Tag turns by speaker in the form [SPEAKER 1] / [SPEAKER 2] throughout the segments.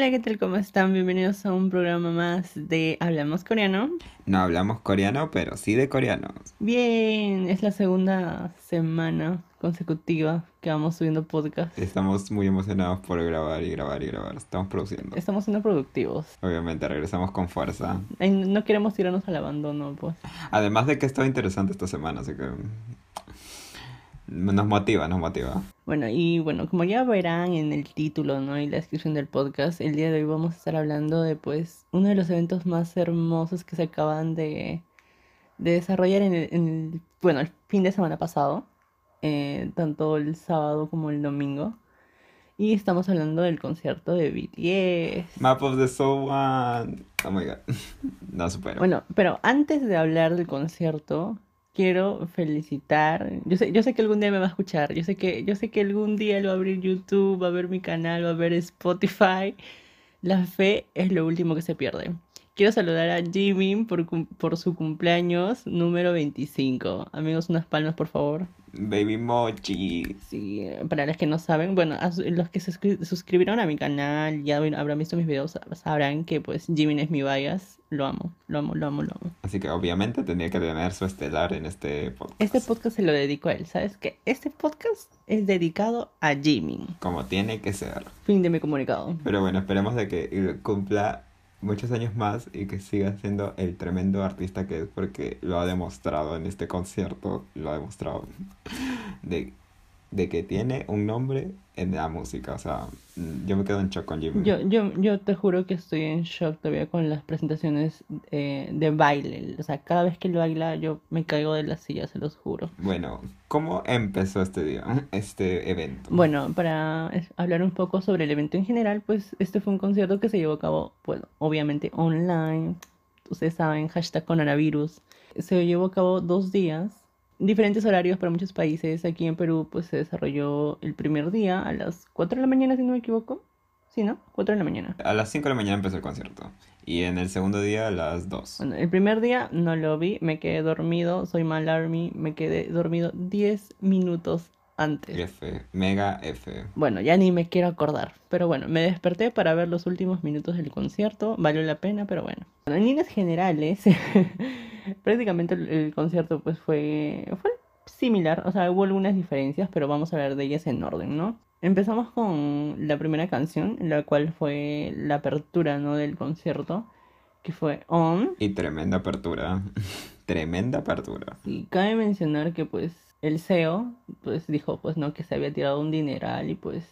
[SPEAKER 1] Hola, ¿qué tal? ¿Cómo están? Bienvenidos a un programa más de Hablamos Coreano.
[SPEAKER 2] No hablamos coreano, pero sí de coreanos.
[SPEAKER 1] Bien, es la segunda semana consecutiva que vamos subiendo podcast.
[SPEAKER 2] Estamos muy emocionados por grabar y grabar y grabar. Estamos produciendo.
[SPEAKER 1] Estamos siendo productivos.
[SPEAKER 2] Obviamente, regresamos con fuerza.
[SPEAKER 1] No queremos tirarnos al abandono, pues.
[SPEAKER 2] Además de que estaba interesante esta semana, así que nos motiva, nos motiva.
[SPEAKER 1] Bueno, y bueno, como ya verán en el título, ¿no? Y la descripción del podcast, el día de hoy vamos a estar hablando de, pues, uno de los eventos más hermosos que se acaban de, de desarrollar en el, en el- bueno, el fin de semana pasado, eh, tanto el sábado como el domingo. Y estamos hablando del concierto de BTS.
[SPEAKER 2] Map of the Soul One. Oh my god. No supero.
[SPEAKER 1] Bueno, pero antes de hablar del concierto, quiero felicitar. Yo sé, yo sé que algún día me va a escuchar. Yo sé que, yo sé que algún día él va a abrir YouTube, va a ver mi canal, va a ver Spotify. La fe es lo último que se pierde. Quiero saludar a Jimin por, por su cumpleaños número 25. Amigos, unas palmas, por favor.
[SPEAKER 2] Baby Mochi.
[SPEAKER 1] Sí, para los que no saben, bueno, los que se suscri- suscribieron a mi canal, ya habrán visto mis videos, sabrán que pues Jimin es mi bias. Lo amo, lo amo, lo amo, lo amo.
[SPEAKER 2] Así que obviamente tenía que tener su estelar en este podcast.
[SPEAKER 1] Este podcast se lo dedico a él, ¿sabes qué? Este podcast es dedicado a Jimin.
[SPEAKER 2] Como tiene que ser.
[SPEAKER 1] Fin de mi comunicado.
[SPEAKER 2] Pero bueno, esperemos de que cumpla muchos años más y que siga siendo el tremendo artista que es porque lo ha demostrado en este concierto, lo ha demostrado de, de que tiene un nombre en la música. O sea, mm, yo me quedo en shock con Jimmy.
[SPEAKER 1] Yo, yo, yo te juro que estoy en shock todavía con las presentaciones eh, de baile. O sea, cada vez que él baila yo me caigo de la silla, se los juro.
[SPEAKER 2] Bueno, ¿cómo empezó este día, este evento?
[SPEAKER 1] Bueno, para hablar un poco sobre el evento en general, pues este fue un concierto que se llevó a cabo, bueno, obviamente online. Ustedes saben, hashtag coronavirus. Se llevó a cabo dos días, diferentes horarios para muchos países. Aquí en Perú, pues se desarrolló el primer día a las 4 de la mañana, si no me equivoco. Sí, ¿no? 4 de la mañana.
[SPEAKER 2] A las 5 de la mañana empezó el concierto y en el segundo día a las 2.
[SPEAKER 1] Bueno, el primer día no lo vi, me quedé dormido, soy mal army, me quedé dormido 10 minutos antes.
[SPEAKER 2] F, mega F.
[SPEAKER 1] Bueno, ya ni me quiero acordar. Pero bueno, me desperté para ver los últimos minutos del concierto. Valió la pena, pero bueno. Bueno, en líneas generales, prácticamente el, el concierto pues fue, fue similar. O sea, hubo algunas diferencias, pero vamos a hablar de ellas en orden, ¿no? Empezamos con la primera canción, la cual fue la apertura, ¿no? Del concierto, que fue On.
[SPEAKER 2] Y tremenda apertura. tremenda apertura.
[SPEAKER 1] Y cabe mencionar que pues el CEO pues dijo pues no que se había tirado un dineral y pues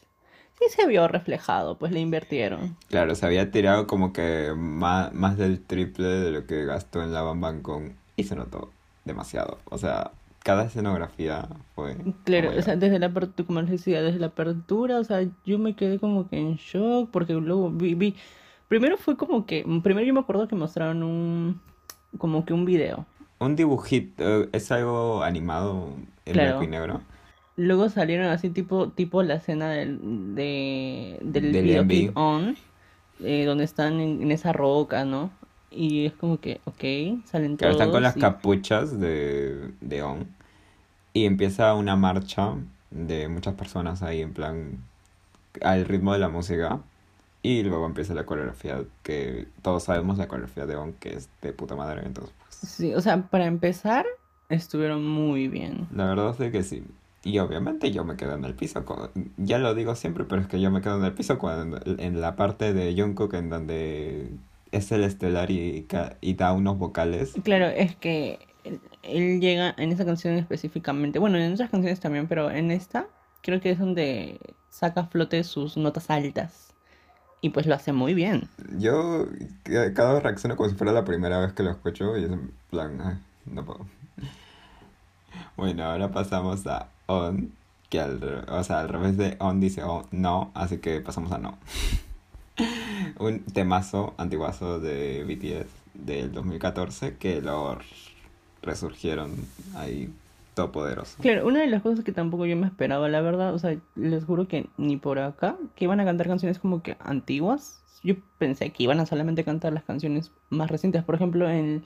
[SPEAKER 1] sí se vio reflejado, pues le invirtieron.
[SPEAKER 2] Claro, se había tirado como que más, más del triple de lo que gastó en la Bam Bam con y se notó demasiado. O sea, cada escenografía fue...
[SPEAKER 1] Claro, o sea, desde la apertura, como les decía, desde la apertura, o sea, yo me quedé como que en shock porque luego vi, vi, primero fue como que, primero yo me acuerdo que mostraron un, como que un video.
[SPEAKER 2] Un dibujito, es algo animado en
[SPEAKER 1] Claro.
[SPEAKER 2] blanco y negro.
[SPEAKER 1] Luego salieron así tipo, tipo la escena del, de, del
[SPEAKER 2] Del
[SPEAKER 1] videoclip. On, eh, donde están en, en esa roca, ¿no? Y es como que, ok, salen
[SPEAKER 2] Claro, están con
[SPEAKER 1] todos
[SPEAKER 2] las
[SPEAKER 1] y-
[SPEAKER 2] capuchas de, de On. Y empieza una marcha de muchas personas ahí en plan al ritmo de la música. Y luego empieza la coreografía, que todos sabemos la coreografía de On, que es de puta madre. Entonces,
[SPEAKER 1] Sí, o sea, para empezar, estuvieron muy bien.
[SPEAKER 2] la verdad es que sí. Y obviamente yo me quedo en el piso. Ya lo digo siempre, pero es que yo me quedo en el piso cuando en la parte de Jungkook en donde es el estelar y, y da unos vocales.
[SPEAKER 1] Claro, es que él, él llega en esa canción específicamente, bueno, en otras canciones también, pero en esta creo que es donde saca a flote sus notas altas. Y pues lo hace muy bien.
[SPEAKER 2] Yo ca- cada vez reacciono como si fuera la primera vez que lo escucho y es en plan, "Ay, no puedo. Bueno, ahora pasamos a On, que al, o sea, al revés de On dice oh, no, así que pasamos a no. Un temazo antiguazo de BTS del 2014 que lo resurgieron ahí todopoderoso.
[SPEAKER 1] Claro, una de las cosas que tampoco yo me esperaba, la verdad, o sea, les juro que ni por acá, que iban a cantar canciones como que antiguas. Yo pensé que iban a solamente cantar las canciones más recientes. Por ejemplo, en,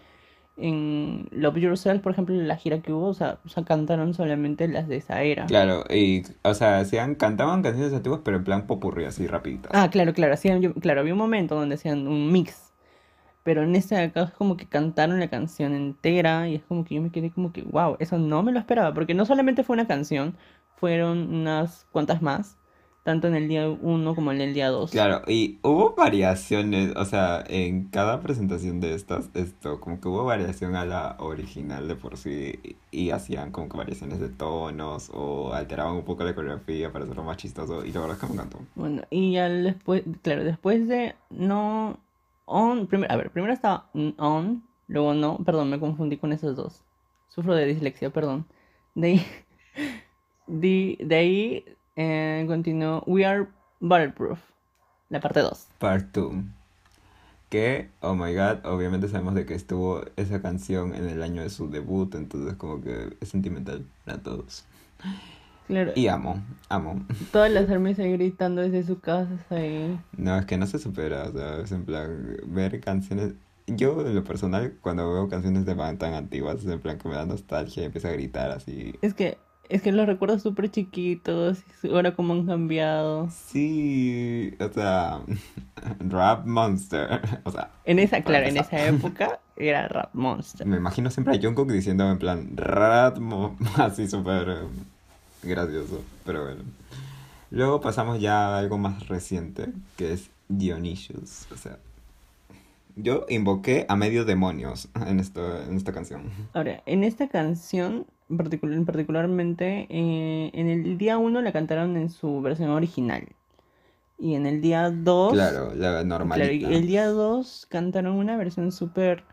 [SPEAKER 1] en Love Yourself, por ejemplo, la gira que hubo, o sea, o sea, cantaron solamente las de esa era.
[SPEAKER 2] Claro, y, o sea, hacían, cantaban canciones antiguas, pero en plan popurrí, así rapiditas.
[SPEAKER 1] Ah, claro, claro, hacían, yo- claro, había un momento donde hacían un mix, pero en este acá es como que cantaron la canción entera y es como que yo me quedé como que, wow, eso no me lo esperaba, porque no solamente fue una canción, fueron unas cuantas más, tanto en el día uno como en el día 2.
[SPEAKER 2] Claro, y hubo variaciones, o sea, en cada presentación de estas, esto, como que hubo variación a la original de por sí, y, hacían como que variaciones de tonos, o alteraban un poco la coreografía para hacerlo más chistoso, y la verdad es que me encantó.
[SPEAKER 1] Bueno, y ya después, claro, después de no on, primero, a ver, primero estaba on, luego no, perdón, me confundí con esos dos. Sufro de dislexia, perdón. De ahí, de, de ahí eh, continuó We Are Bulletproof, la parte 2.
[SPEAKER 2] Part 2. Que, oh my god, obviamente sabemos de que estuvo esa canción en el año de su debut, entonces como que es sentimental para todos.
[SPEAKER 1] Claro,
[SPEAKER 2] Y amo, amo.
[SPEAKER 1] todas las armas ahí gritando desde su casa ahí.
[SPEAKER 2] No, es que no se supera, o sea, es en plan, ver canciones... Yo, en lo personal, cuando veo canciones de band tan antiguas, es en plan que me da nostalgia y empiezo a gritar así.
[SPEAKER 1] Es que, es que los recuerdo súper chiquitos, ahora cómo han cambiado.
[SPEAKER 2] Sí, o sea, Rap Monster, o sea,
[SPEAKER 1] En esa, claro, en esa época era Rap Monster.
[SPEAKER 2] me imagino siempre a Jungkook diciendo en plan, Rap Mo-", así súper gracioso, pero bueno. Luego pasamos ya a algo más reciente, que es Dionysius, o sea, yo invoqué a medio demonios en, esto, en esta canción.
[SPEAKER 1] Ahora, en esta canción, particular, particularmente, eh, en el día 1 la cantaron en su versión original. Y en el día 2,
[SPEAKER 2] Claro, la
[SPEAKER 1] claro,
[SPEAKER 2] normalita.
[SPEAKER 1] el día 2 cantaron una versión súper,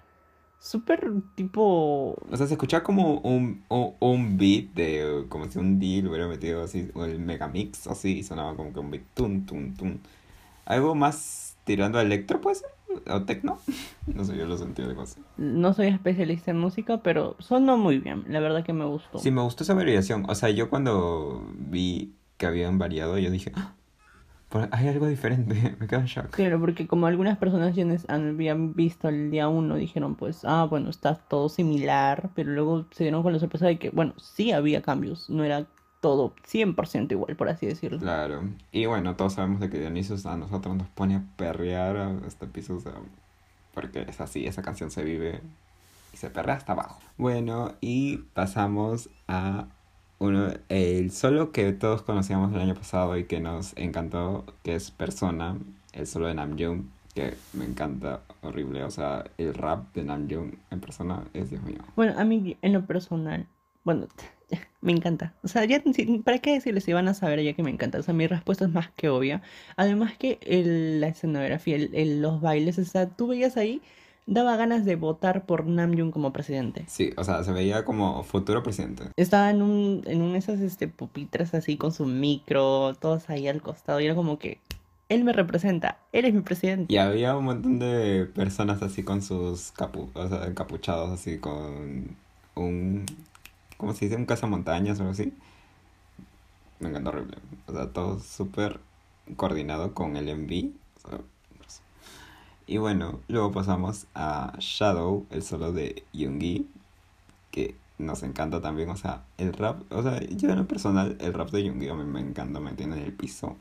[SPEAKER 1] súper tipo...
[SPEAKER 2] O sea, se escuchaba como un, un, un beat de, como si un deal hubiera metido así, o el megamix, así, y sonaba como que un beat, tum, tum, tum. Algo más tirando a electro, pues, o tecno. No sé, yo lo sentí algo así.
[SPEAKER 1] No soy especialista en música, pero sonó muy bien. La verdad que me gustó.
[SPEAKER 2] Sí, me gustó esa variación. O sea, yo cuando vi que habían variado, yo dije, "Ah, hay algo diferente, me quedo en shock.
[SPEAKER 1] Claro, porque como algunas personas ya habían visto el día uno, dijeron pues, ah, bueno, está todo similar, pero luego se dieron con la sorpresa de que, bueno, sí había cambios, no era todo 100% igual, por así decirlo.
[SPEAKER 2] Claro. Y bueno, todos sabemos de que Dionysus a nosotros nos pone a perrear a este piso, o sea, porque es así, esa canción se vive y se perrea hasta abajo. Bueno, y pasamos a uno, el solo que todos conocíamos el año pasado y que nos encantó, que es Persona, el solo de Namjoon, que me encanta, horrible, o sea, el rap de Namjoon en persona es Dios mío.
[SPEAKER 1] Bueno, a mí en lo personal, bueno, me encanta. O sea, ya, ¿para qué decirles si van a saber ya que me encanta? O sea, mi respuesta es más que obvia. Además que el- la escenografía, el- los bailes, o sea, tú veías ahí, daba ganas de votar por Namjoon como presidente.
[SPEAKER 2] Sí, o sea, se veía como futuro presidente.
[SPEAKER 1] Estaba en un, en un esas este, pupitres así con su micro, todos ahí al costado, y era como que él me representa, él es mi presidente.
[SPEAKER 2] Y había un montón de personas así con sus capu o sea, encapuchados así con un, ¿cómo se dice? Un cazamontañas o algo así. Me encantó horrible. O sea, todo súper coordinado con el MV. O sea. Y bueno, luego pasamos a Shadow, el solo de Yoongi, que nos encanta también. O sea, el rap, o sea, yo en lo personal, el rap de Yoongi a mí me encanta, me tiene en el piso.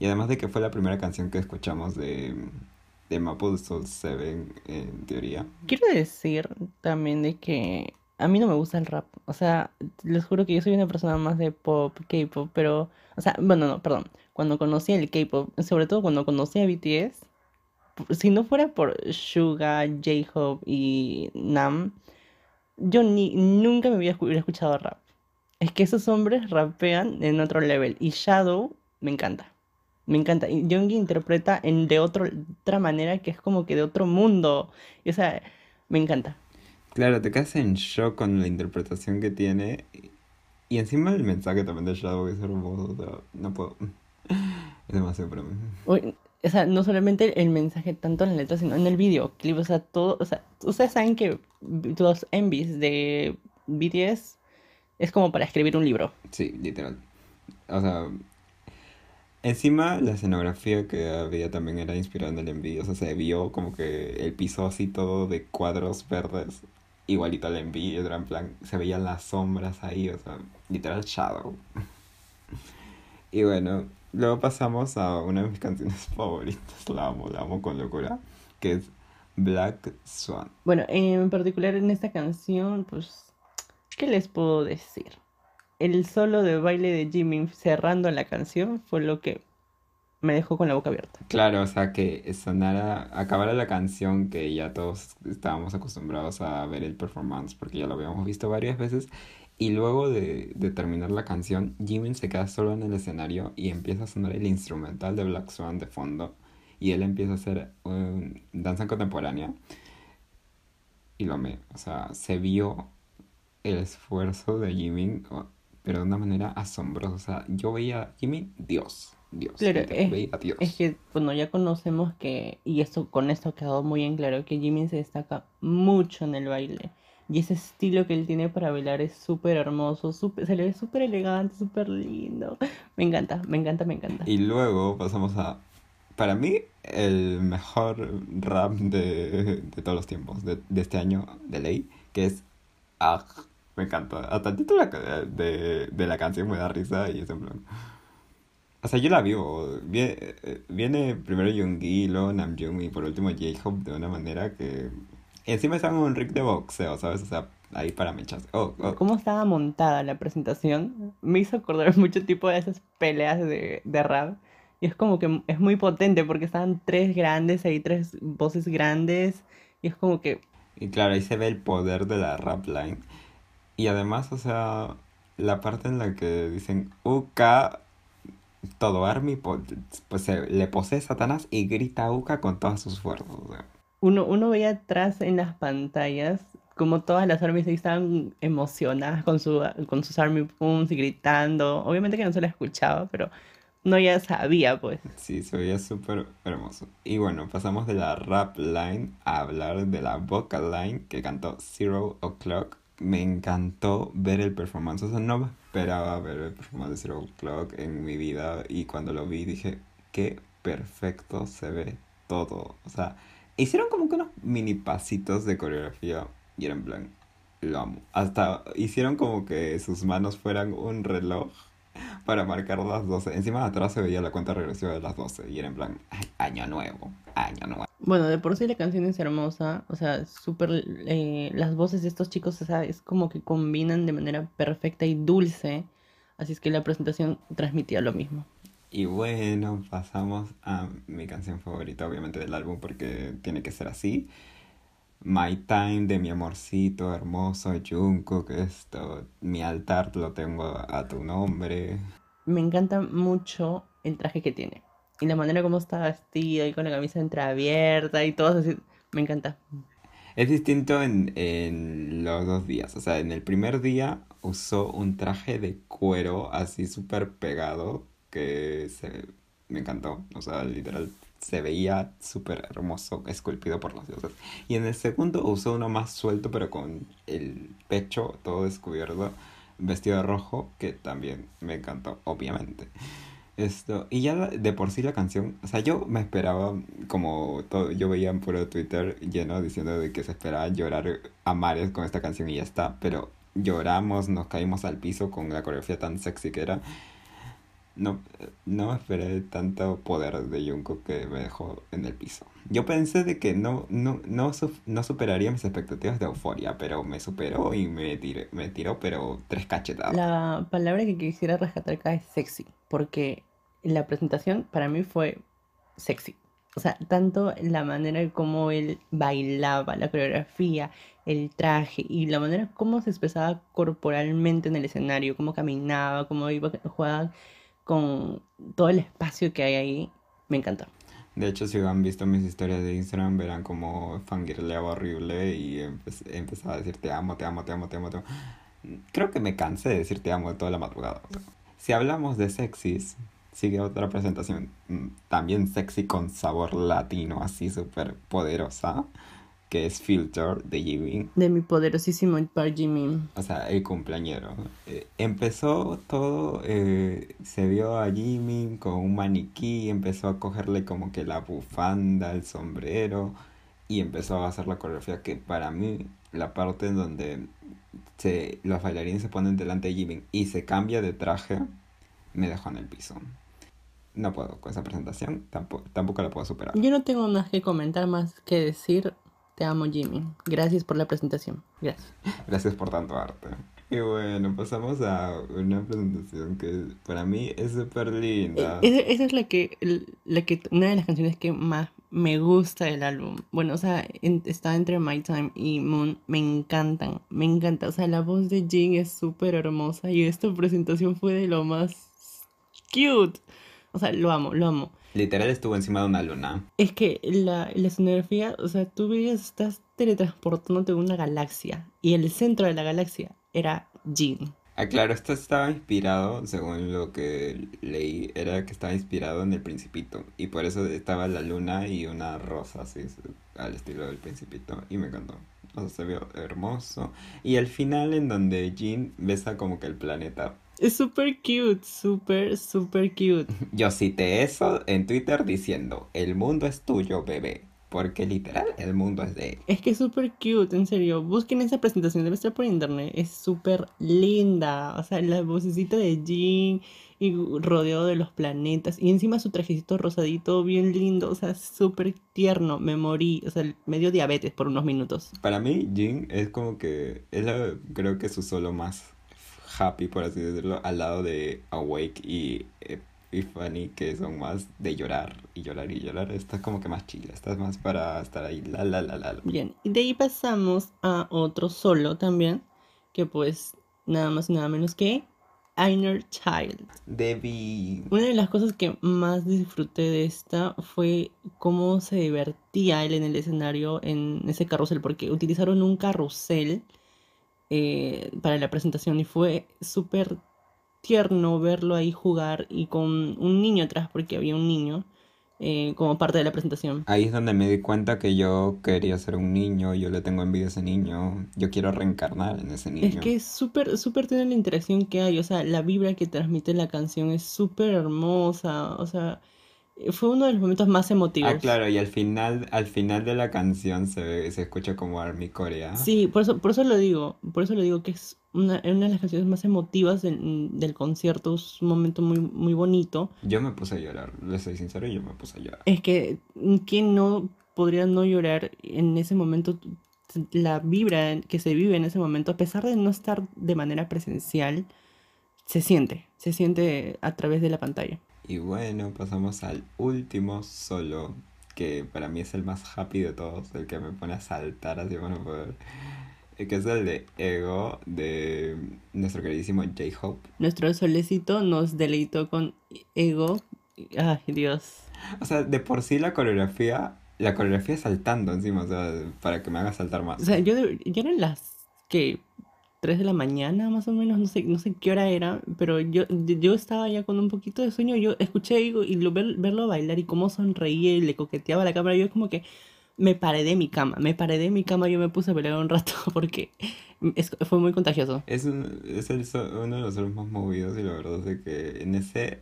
[SPEAKER 2] Y además de que fue la primera canción que escuchamos de, de Maple Soul 7, en teoría.
[SPEAKER 1] Quiero decir también de que a mí no me gusta el rap. O sea, les juro que yo soy una persona más de pop, K-pop, pero, o sea, bueno, no, perdón. Cuando conocí el K-pop, sobre todo cuando conocí a BTS, si no fuera por Suga, J-Hope y Nam, yo ni nunca me hubiera escuchado rap. Es que esos hombres rapean en otro level y Shadow me encanta. Me encanta. Y Yoongi interpreta en de otro, otra manera que es como que de otro mundo. Y, o sea, me encanta.
[SPEAKER 2] Claro, te quedas en shock con la interpretación que tiene. Y encima el mensaje también de Shadow es hermoso. O sea, no puedo. Es demasiado para mí.
[SPEAKER 1] Uy, o sea, no solamente el mensaje tanto en la letra, sino en el videoclip. O sea, todo. O sea, ustedes saben que los envies de BTS es como para escribir un libro.
[SPEAKER 2] Sí, literal. O sea, encima la escenografía que había también era inspirada en el envío. O sea, se vio como que el piso así todo de cuadros verdes. igualito al MV, era en plan, se veían las sombras ahí, o sea, literal shadow. y bueno, luego pasamos a una de mis canciones favoritas, la amo, la amo con locura, que es Black Swan.
[SPEAKER 1] Bueno, en particular en esta canción, pues, ¿qué les puedo decir? El solo de baile de Jimmy cerrando la canción fue lo que me dejó con la boca abierta.
[SPEAKER 2] Claro, o sea, que sonara, acabara la canción que ya todos estábamos acostumbrados a ver el performance porque ya lo habíamos visto varias veces. Y luego de, de terminar la canción, Jimin se queda solo en el escenario y empieza a sonar el instrumental de Black Swan de fondo. Y él empieza a hacer um, danza contemporánea. Y lo amé. O sea, se vio el esfuerzo de Jimin, pero de una manera asombrosa. O sea, yo veía a Jimin, Dios. Dios.
[SPEAKER 1] Claro, es,
[SPEAKER 2] veía a Dios.
[SPEAKER 1] es que, bueno, ya conocemos que, y esto con esto ha quedado muy en claro, que Jimmy se destaca mucho en el baile. Y ese estilo que él tiene para bailar es súper hermoso, súper, se le ve súper elegante, súper lindo. Me encanta, me encanta, me encanta.
[SPEAKER 2] Y luego pasamos a, para mí, el mejor rap de, de todos los tiempos, de, de este año, de ley, que es Ah. Me encanta. Hasta el título de, de la canción me da risa y es en plan... O sea, yo la vivo. Viene, viene primero Yoongi, luego Namjoon y por último J-Hope de una manera que... Encima están un rig de boxeo, ¿sabes? O sea, ahí para mechas. Oh, oh.
[SPEAKER 1] ¿Cómo estaba montada la presentación? Me hizo acordar mucho tipo de esas peleas de, de rap. Y es como que es muy potente porque estaban tres grandes, ahí tres voces grandes. Y es como que...
[SPEAKER 2] Y claro, ahí se ve el poder de la rap line. Y además, o sea, la parte en la que dicen Uka, todo Army, pues se, le posee Satanás y grita Uka con todas sus fuerzas. O sea.
[SPEAKER 1] Uno, uno veía atrás en las pantallas como todas las armies ahí estaban emocionadas con, su, con sus army pumps y gritando. Obviamente que no se la escuchaba, pero no ya sabía, pues.
[SPEAKER 2] Sí, se veía súper hermoso. Y bueno, pasamos de la rap line a hablar de la vocal line que cantó Zero O'Clock. Me encantó ver el performance. O sea, no esperaba ver el performance de Zero O'Clock en mi vida. Y cuando lo vi dije, qué perfecto se ve todo. O sea, hicieron como que unos mini pasitos de coreografía y era en plan, lo amo. Hasta hicieron como que sus manos fueran un reloj para marcar las 12. Encima de atrás se veía la cuenta regresiva de las 12 y era en plan, "Ay, año nuevo, año nuevo.
[SPEAKER 1] Bueno, de por sí la canción es hermosa, o sea, súper... eh, las voces de estos chicos, o sea, es como que combinan de manera perfecta y dulce, así es que la presentación transmitía lo mismo.
[SPEAKER 2] Y bueno, pasamos a mi canción favorita, obviamente del álbum, porque tiene que ser así. My Time de mi amorcito hermoso Jungkook, esto, mi altar lo tengo a tu nombre.
[SPEAKER 1] Me encanta mucho el traje que tiene y la manera como está vestido y con la camisa entreabierta y todo así, me encanta.
[SPEAKER 2] Es distinto en, en los dos días, o sea, en el primer día usó un traje de cuero así súper pegado que se, me encantó, o sea, literal se veía súper hermoso, esculpido por los dioses. Y en el segundo usó uno más suelto, pero con el pecho todo descubierto, vestido de rojo, que también me encantó, obviamente. Esto, y ya de por sí la canción, o sea, yo me esperaba, como todo, yo veía en puro Twitter lleno diciendo de que se esperaba llorar a mares con esta canción y ya está, pero lloramos, nos caímos al piso con la coreografía tan sexy que era. No, no me esperé tanto poder de Jungkook que me dejó en el piso. Yo pensé de que no, no, no, no superaría mis expectativas de euforia, pero me superó y me, tiré, me tiró, pero tres cachetadas.
[SPEAKER 1] La palabra que quisiera rescatar acá es sexy, porque la presentación para mí fue sexy. O sea, tanto la manera en cómo él bailaba, la coreografía, el traje y la manera como se expresaba corporalmente en el escenario, cómo caminaba, cómo iba jugaba con todo el espacio que hay ahí, me encantó.
[SPEAKER 2] De hecho, si han visto mis historias de Instagram, verán como fangirleaba horrible y empe- empezaba a decir te amo, te amo, te amo, te amo, te amo. Creo que me cansé de decir te amo toda la madrugada. Si hablamos de sexys, sigue otra presentación mm, también sexy con sabor latino, así súper poderosa, que es Filter de Jimin.
[SPEAKER 1] De mi poderosísimo Park Jimin.
[SPEAKER 2] O sea, el cumpleañero. Eh, empezó todo, eh, se vio a Jimmy con un maniquí, empezó a cogerle como que la bufanda, el sombrero, y empezó a hacer la coreografía que para mí la parte en donde se, los bailarines se ponen delante de Jimin y se cambia de traje me dejó en el piso. No puedo con esa presentación, tampoco, tampoco la puedo superar.
[SPEAKER 1] Yo no tengo más que comentar, más que decir, te amo Jimmy. Gracias por la presentación. Gracias.
[SPEAKER 2] Gracias por tanto arte. Y bueno, pasamos a una presentación que para mí es súper linda.
[SPEAKER 1] Eh, esa, es la que, la que, una de las canciones que más me gusta del álbum. Bueno, o sea, está entre My Time y Moon. Me encantan, me encanta. O sea, la voz de Jin es súper hermosa y esta presentación fue de lo más cute. O sea, lo amo, lo amo.
[SPEAKER 2] Literal estuvo encima de una luna.
[SPEAKER 1] Es que la, la escenografía, o sea, tú veías, estás teletransportándote en una galaxia y el centro de la galaxia era Jin.
[SPEAKER 2] Ah, claro, esto estaba inspirado, según lo que leí, era que estaba inspirado en el Principito. Y por eso estaba la luna y una rosa, así, al estilo del Principito. Y me encantó. O se vio hermoso. Y al final, en donde Jin besa como que el planeta.
[SPEAKER 1] Es súper cute, súper, súper cute.
[SPEAKER 2] Yo cité eso en Twitter diciendo: El mundo es tuyo, bebé. Porque literal el mundo es de
[SPEAKER 1] Es que es súper cute, en serio. Busquen esa presentación, debe estar por internet. Es súper linda. O sea, la vocecita de Jean y rodeado de los planetas. Y encima su trajecito rosadito, bien lindo. O sea, súper tierno. Me morí. O sea, medio diabetes por unos minutos.
[SPEAKER 2] Para mí, Jean es como que. Es creo que su solo más happy, por así decirlo, al lado de Awake y eh, y Fanny que son más de llorar y llorar y llorar. Esta es como que más chila, esta es más para estar ahí, la la la la.
[SPEAKER 1] Bien, y de ahí pasamos a otro solo también, que pues nada más y nada menos que Inner Child.
[SPEAKER 2] Debbie.
[SPEAKER 1] Una de las cosas que más disfruté de esta fue cómo se divertía él en el escenario en ese carrusel, porque utilizaron un carrusel eh, para la presentación y fue súper tierno verlo ahí jugar y con un niño atrás, porque había un niño. Eh, como parte de la presentación.
[SPEAKER 2] Ahí es donde me di cuenta que yo quería ser un niño, yo le tengo envidia a ese niño, yo quiero reencarnar en ese niño.
[SPEAKER 1] Es que es súper, súper tiene la interacción que hay, o sea, la vibra que transmite la canción es súper hermosa, o sea, fue uno de los momentos más emotivos.
[SPEAKER 2] Ah, claro, y al final, al final de la canción se, se escucha como Army Corea.
[SPEAKER 1] Sí, por eso, por eso lo digo, por eso lo digo que es una, una de las canciones más emotivas del, del, concierto, es un momento muy, muy bonito.
[SPEAKER 2] Yo me puse a llorar, le soy sincero, yo me puse a llorar.
[SPEAKER 1] Es que, ¿quién no podría no llorar en ese momento? La vibra que se vive en ese momento, a pesar de no estar de manera presencial, se siente, se siente a través de la pantalla.
[SPEAKER 2] Y bueno, pasamos al último solo, que para mí es el más happy de todos, el que me pone a saltar así bueno poder. Que es el de Ego de nuestro queridísimo J-Hope.
[SPEAKER 1] Nuestro solecito nos deleitó con Ego. Ay, Dios.
[SPEAKER 2] O sea, de por sí la coreografía, la coreografía saltando encima, o sea, para que me haga saltar más.
[SPEAKER 1] O sea, yo, yo eran las que 3 de la mañana más o menos, no sé, no sé qué hora era, pero yo, yo estaba ya con un poquito de sueño, yo escuché y lo, verlo bailar y cómo sonreía y le coqueteaba la cámara, yo como que me paré de mi cama, me paré de mi cama, yo me puse a bailar un rato porque fue muy contagioso.
[SPEAKER 2] Es, es el, uno de los solos más movidos y la verdad es que en ese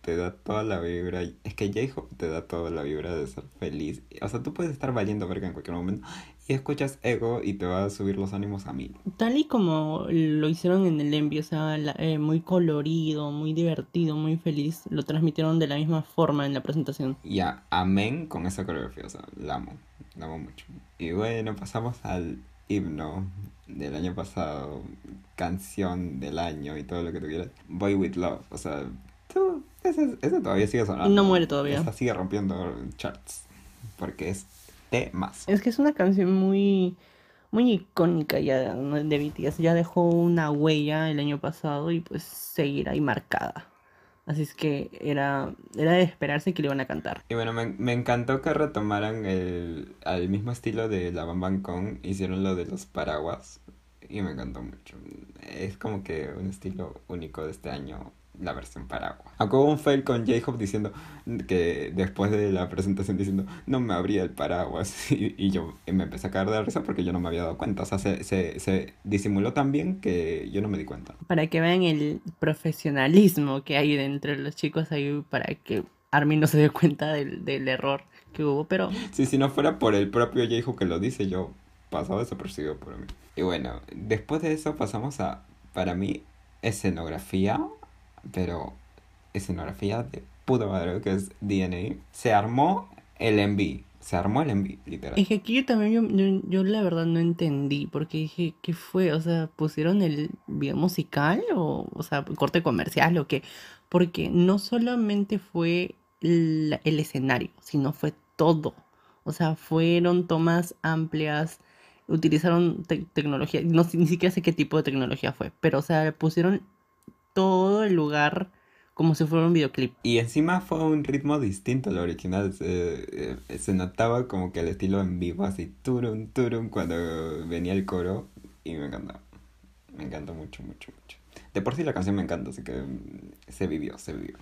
[SPEAKER 2] te da toda la vibra. Es que J-Hope te da toda la vibra de ser feliz. O sea, tú puedes estar valiendo verga en cualquier momento y escuchas Ego y te va a subir los ánimos a mí.
[SPEAKER 1] Tal y como lo hicieron en el Envy, o sea, eh, muy colorido, muy divertido, muy feliz, lo transmitieron de la misma forma en la presentación.
[SPEAKER 2] Ya, amén con esa coreografía, o sea, la amo, la amo mucho. Y bueno, pasamos al himno del año pasado, canción del año y todo lo que tú quieras. Boy with Love, o sea, tú, ese, ese todavía sigue sonando.
[SPEAKER 1] No muere todavía.
[SPEAKER 2] Esa sigue rompiendo charts, porque es más.
[SPEAKER 1] Es que es una canción muy, muy icónica ya de BTS. Ya dejó una huella el año pasado y pues seguirá ahí marcada. Así es que era, era de esperarse que le iban a cantar.
[SPEAKER 2] Y bueno, me, me encantó que retomaran el, al mismo estilo de la Bam Kong. Hicieron lo de los paraguas. Y me encantó mucho. Es como que un estilo único de este año la versión paraguas. Acabo un fail con J-Hope diciendo que después de la presentación diciendo no me abría el paraguas y, yo me empecé a caer de risa porque yo no me había dado cuenta. O sea, se, se, se, disimuló tan bien que yo no me di cuenta.
[SPEAKER 1] Para que vean el profesionalismo que hay dentro de los chicos ahí para que Armin no se dé cuenta del, del error que hubo, pero...
[SPEAKER 2] Sí, si no fuera por el propio Yehu que lo dice, yo pasaba desapercibido por mí. Y bueno, después de eso pasamos a, para mí, escenografía, pero escenografía de puta madre, que es DNA. Se armó el enví se armó el enví, literal.
[SPEAKER 1] Es aquí yo también, yo, yo, la verdad no entendí, porque dije, ¿qué fue? O sea, ¿pusieron el video musical o, o sea, corte comercial o qué? Porque no solamente fue el, escenario, sino fue todo. O sea, fueron tomas amplias, utilizaron tecnología, no ni siquiera sé qué tipo de tecnología fue, pero o sea, pusieron todo el lugar como si fuera un videoclip.
[SPEAKER 2] Y encima fue un ritmo distinto al original. Se, eh, notaba como que el estilo en vivo, así turum, turum, cuando venía el coro. Y me encantó. Me encantó mucho, mucho, mucho. De por sí la canción me encanta, así que mm, se vivió, se vivió.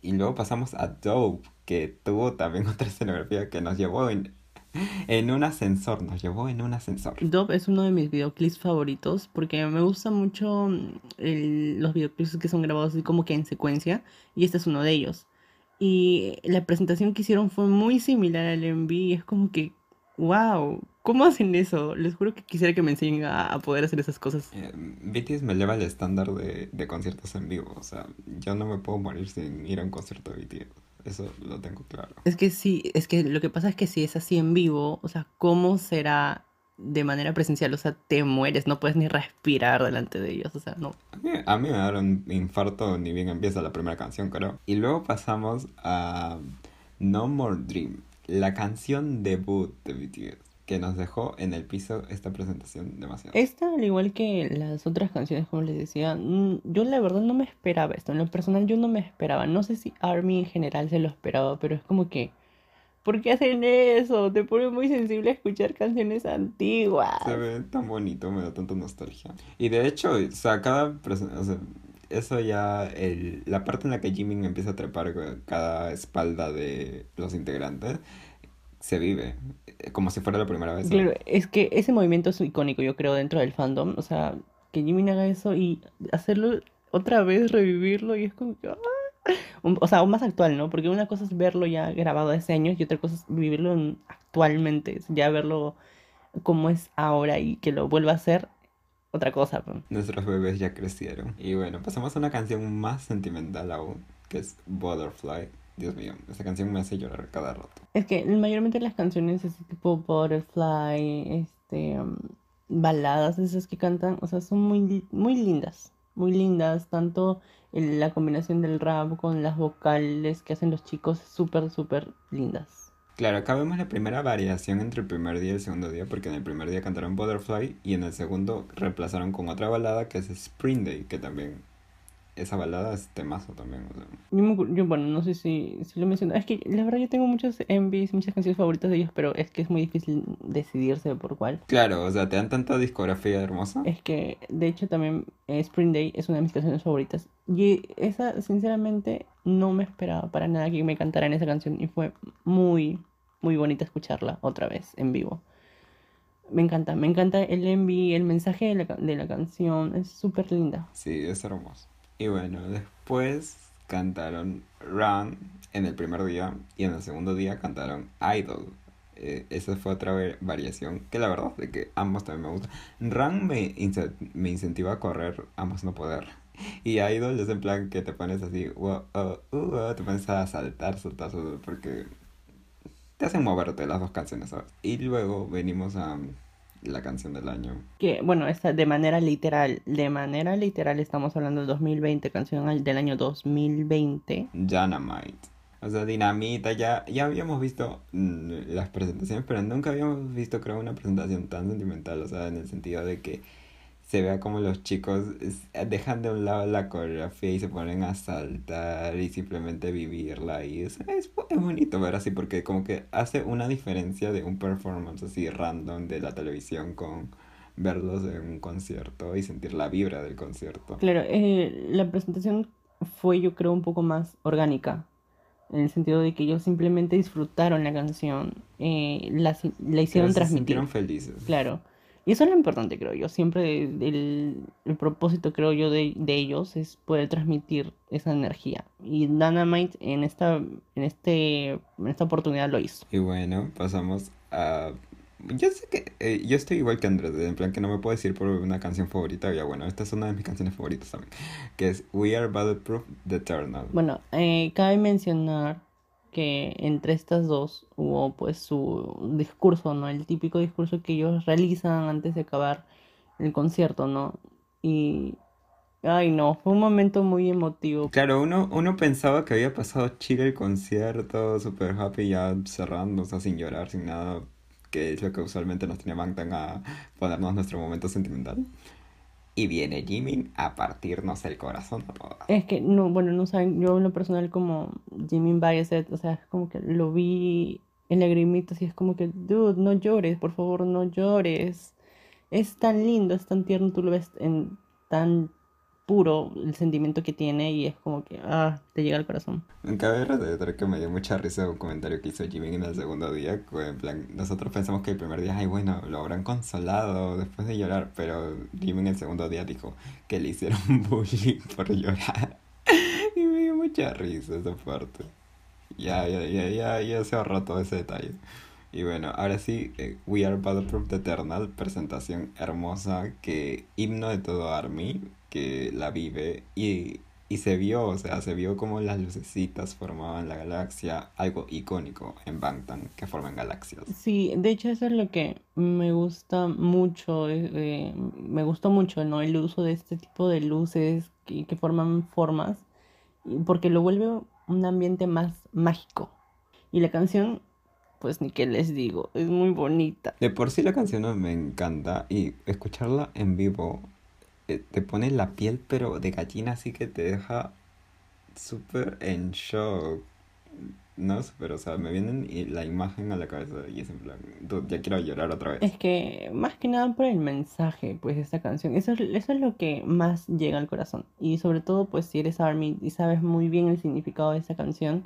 [SPEAKER 2] Y luego pasamos a Dope, que tuvo también otra escenografía que nos llevó en en un ascensor, nos llevó en un ascensor.
[SPEAKER 1] Dove es uno de mis videoclips favoritos porque me gustan mucho mm, los videoclips que son grabados así como que en secuencia y este es uno de ellos. Y la presentación que hicieron fue muy similar al MV y es como que, wow, ¿cómo hacen eso? Les juro que quisiera que me enseñen a, poder hacer esas cosas.
[SPEAKER 2] Eh, BTS me eleva el estándar de, de conciertos en vivo, o sea, yo no me puedo morir sin ir a un concierto de BTS. Eso lo tengo claro.
[SPEAKER 1] Es que sí, es que lo que pasa es que si es así en vivo, o sea, ¿cómo será de manera presencial? O sea, te mueres, no puedes ni respirar delante de ellos, o sea, no.
[SPEAKER 2] A mí, me dieron infarto ni bien empieza la primera canción, creo. Y luego pasamos a No More Dream, la canción debut de BTS que nos dejó en el piso esta presentación demasiado.
[SPEAKER 1] Esta, al igual que las otras canciones, como les decía, mm, yo la verdad no me esperaba esto. En lo personal yo no me esperaba. No sé si Army en general se lo esperaba, pero es como que... ¿Por qué hacen eso? Te pone muy sensible a escuchar canciones antiguas.
[SPEAKER 2] Se ve tan bonito, me da tanta nostalgia. Y de hecho, o sea, cada... O sea, eso ya, el, la parte en la que Jimmy empieza a trepar cada espalda de los integrantes, se vive eh, como si fuera la primera vez.
[SPEAKER 1] Claro, es que ese movimiento es icónico, yo creo, dentro del fandom. O sea, que Jimin haga eso y hacerlo otra vez, revivirlo, y es como que. ¡ah! o sea, aún más actual, ¿no? Porque una cosa es verlo ya grabado hace años y otra cosa es vivirlo actualmente, ya verlo como es ahora y que lo vuelva a hacer, otra cosa.
[SPEAKER 2] Nuestros bebés ya crecieron. Y bueno, pasamos a una canción más sentimental aún, que es Butterfly Dios mío, esa canción me hace llorar cada rato.
[SPEAKER 1] Es que mayormente las canciones ese tipo Butterfly, este, um, baladas esas que cantan, o sea, son muy, muy lindas, muy lindas, tanto la combinación del rap con las vocales que hacen los chicos, súper, súper lindas.
[SPEAKER 2] Claro, acá vemos la primera variación entre el primer día y el segundo día, porque en el primer día cantaron Butterfly y en el segundo reemplazaron con otra balada que es Spring Day, que también esa balada es temazo también.
[SPEAKER 1] yo, bueno, no sé si, si lo menciono. Es que la verdad yo tengo muchos envies, muchas canciones favoritas de ellos, pero es que es muy difícil decidirse por cuál.
[SPEAKER 2] Claro, o sea, te dan tanta discografía hermosa.
[SPEAKER 1] Es que, de hecho, también eh, Spring Day es una de mis canciones favoritas. Y esa, sinceramente, no me esperaba para nada que me cantaran esa canción. Y fue muy, muy bonita escucharla otra vez en vivo. Me encanta, me encanta el envy, el mensaje de la, de la canción, es súper linda.
[SPEAKER 2] Sí, es hermoso. Y bueno, después cantaron Run en el primer día y en el segundo día cantaron Idol. Eh, esa fue otra variación que la verdad de que ambos también me gustan. Run me, me incentiva a correr, ambos no poder. Y Idol es en plan que te pones así, uh, uh, te pones a saltar, saltar, saltar, porque te hacen moverte las dos canciones. Y luego venimos a la canción del año.
[SPEAKER 1] Que bueno, esta de manera literal, de manera literal estamos hablando del 2020, canción del año 2020.
[SPEAKER 2] Dynamite. O sea, Dinamita, ya, ya habíamos visto las presentaciones, pero nunca habíamos visto, creo, una presentación tan sentimental, o sea, en el sentido de que se vea como los chicos dejan de un lado la coreografía y se ponen a saltar y simplemente vivirla y es, es, bonito ver así porque como que hace una diferencia de un performance así random de la televisión con verlos en un concierto y sentir la vibra del concierto.
[SPEAKER 1] Claro, eh, la presentación fue yo creo un poco más orgánica en el sentido de que ellos simplemente disfrutaron la canción, eh, la, la hicieron transmitir.
[SPEAKER 2] Se sintieron felices.
[SPEAKER 1] Claro Y eso es lo importante, creo yo. Siempre el, el propósito, creo yo, de, de, ellos es poder transmitir esa energía. Y Dynamite en esta, en este, en esta oportunidad lo hizo.
[SPEAKER 2] Y bueno, pasamos a... Yo sé que eh, yo estoy igual que Andrés, en plan que no me puedo decir por una canción favorita. Ya bueno, esta es una de mis canciones favoritas también, que es We Are Bulletproof The Eternal.
[SPEAKER 1] Bueno, eh, cabe mencionar que entre estas dos hubo pues su discurso, ¿no? El típico discurso que ellos realizan antes de acabar el concierto, ¿no? Y... Ay, no, fue un momento muy emotivo.
[SPEAKER 2] Claro, uno, uno pensaba que había pasado chido el concierto, super happy, ya cerrando, o sea, sin llorar, sin nada, que es lo que usualmente nos tiene Bangtan a ponernos nuestro momento sentimental. Y viene Jimin a partirnos el corazón a todas.
[SPEAKER 1] Es que, no, bueno, no saben, yo en lo personal como Jimin Bayeset, o sea, es como que lo vi en lagrimitas y es como que, dude, no llores, por favor, no llores. Es tan lindo, es tan tierno, tú lo ves en tan puro el sentimiento que tiene y es como que, ah, te llega al corazón.
[SPEAKER 2] Cabe recordar que me dio mucha risa un comentario que hizo Jimmy en el segundo día, en plan, nosotros pensamos que el primer día, ay, bueno, lo habrán consolado después de llorar, pero Jimmy en el segundo día dijo que le hicieron bullying por llorar. y me dio mucha risa esa parte. Ya, ya, ya, ya, ya se ahorró todo ese detalle. Y bueno, ahora sí, eh, We Are Battleproof Eternal, presentación hermosa que himno de todo Army, que la vive y, y se vio, o sea, se vio como las lucecitas formaban la galaxia, algo icónico en Bangtan, que forman galaxias.
[SPEAKER 1] Sí, de hecho eso es lo que me gusta mucho, eh, me gustó mucho, ¿no? El uso de este tipo de luces que, que forman formas, porque lo vuelve un ambiente más mágico. Y la canción pues ni qué les digo, es muy bonita.
[SPEAKER 2] De por sí la canción me encanta y escucharla en vivo te pone la piel pero de gallina así que te deja súper en shock. No, pero o sea, me viene la imagen a la cabeza y es en plan, ya quiero llorar otra vez.
[SPEAKER 1] Es que más que nada por el mensaje, pues, de esta canción. Eso, eso es lo que más llega al corazón. Y sobre todo, pues, si eres ARMY y sabes muy bien el significado de esa canción,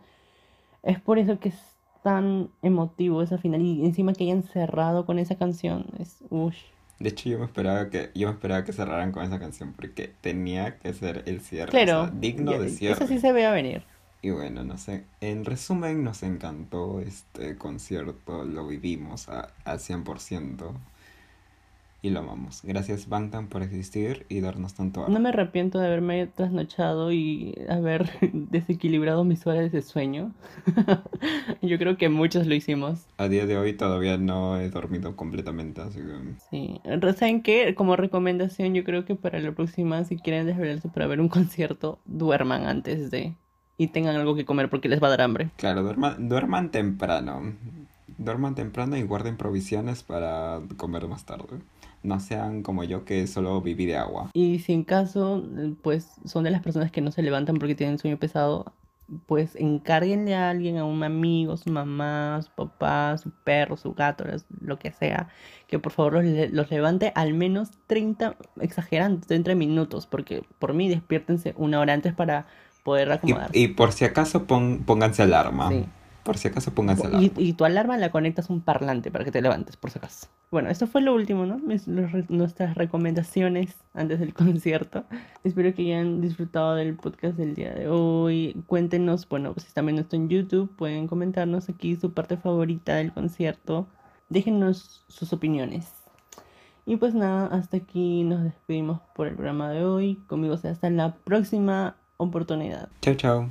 [SPEAKER 1] es por eso que es tan emotivo esa final y encima que hayan cerrado con esa canción es uff.
[SPEAKER 2] De hecho yo me esperaba que yo me esperaba que cerraran con esa canción porque tenía que ser el cierre,
[SPEAKER 1] claro,
[SPEAKER 2] digno de cierre.
[SPEAKER 1] Eso sí se ve a venir.
[SPEAKER 2] Y bueno, no sé, en resumen nos encantó este concierto, lo vivimos a, al 100% y lo amamos. Gracias Bangtan por existir y darnos tanto
[SPEAKER 1] amor. No me arrepiento de haberme trasnochado y haber desequilibrado mis horas de sueño. Yo creo que muchos lo hicimos.
[SPEAKER 2] A día de hoy todavía no he dormido completamente, así que...
[SPEAKER 1] Sí, ¿saben qué? Como recomendación yo creo que para la próxima, si quieren desvelarse para ver un concierto, duerman antes de... Y tengan algo que comer porque les va a dar hambre.
[SPEAKER 2] Claro, duerman, duerman temprano. Duerman temprano y guarden provisiones para comer más tarde no sean como yo que solo viví de agua.
[SPEAKER 1] Y si en caso, pues son de las personas que no se levantan porque tienen sueño pesado, pues encárguenle a alguien, a un amigo, su mamá, su papá, su perro, su gato, lo que sea, que por favor los, levante al menos 30, exagerando, 30 minutos, porque por mí despiértense una hora antes para poder acomodarse.
[SPEAKER 2] Y, por si acaso pónganse alarma. Sí. Por si acaso pónganse
[SPEAKER 1] alarma. Y, tu alarma la conectas a un parlante para que te levantes, por si acaso. Bueno, esto fue lo último, ¿no? nuestras recomendaciones antes del concierto. Espero que hayan disfrutado del podcast del día de hoy. Cuéntenos, bueno, si están viendo esto en YouTube, pueden comentarnos aquí su parte favorita del concierto. Déjenos sus opiniones. Y pues nada, hasta aquí nos despedimos por el programa de hoy. Conmigo sea hasta la próxima oportunidad.
[SPEAKER 2] Chao, chao.